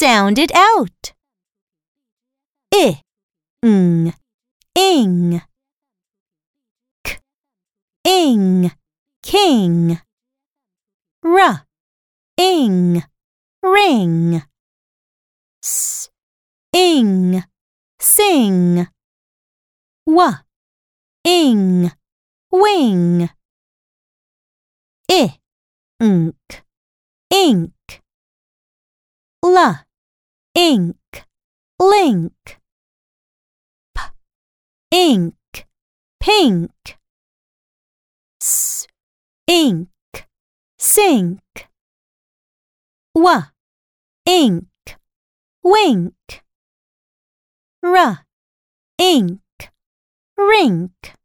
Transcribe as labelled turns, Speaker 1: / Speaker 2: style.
Speaker 1: Sound it out. I, ng, ing. K, ing, king. R, ing, ring. S, ing, sing. W, ing, wing. I, ink, ink. L, ink, link. P, ink, pink. S, ink, sink. W, ink, wink. R, ink, rink.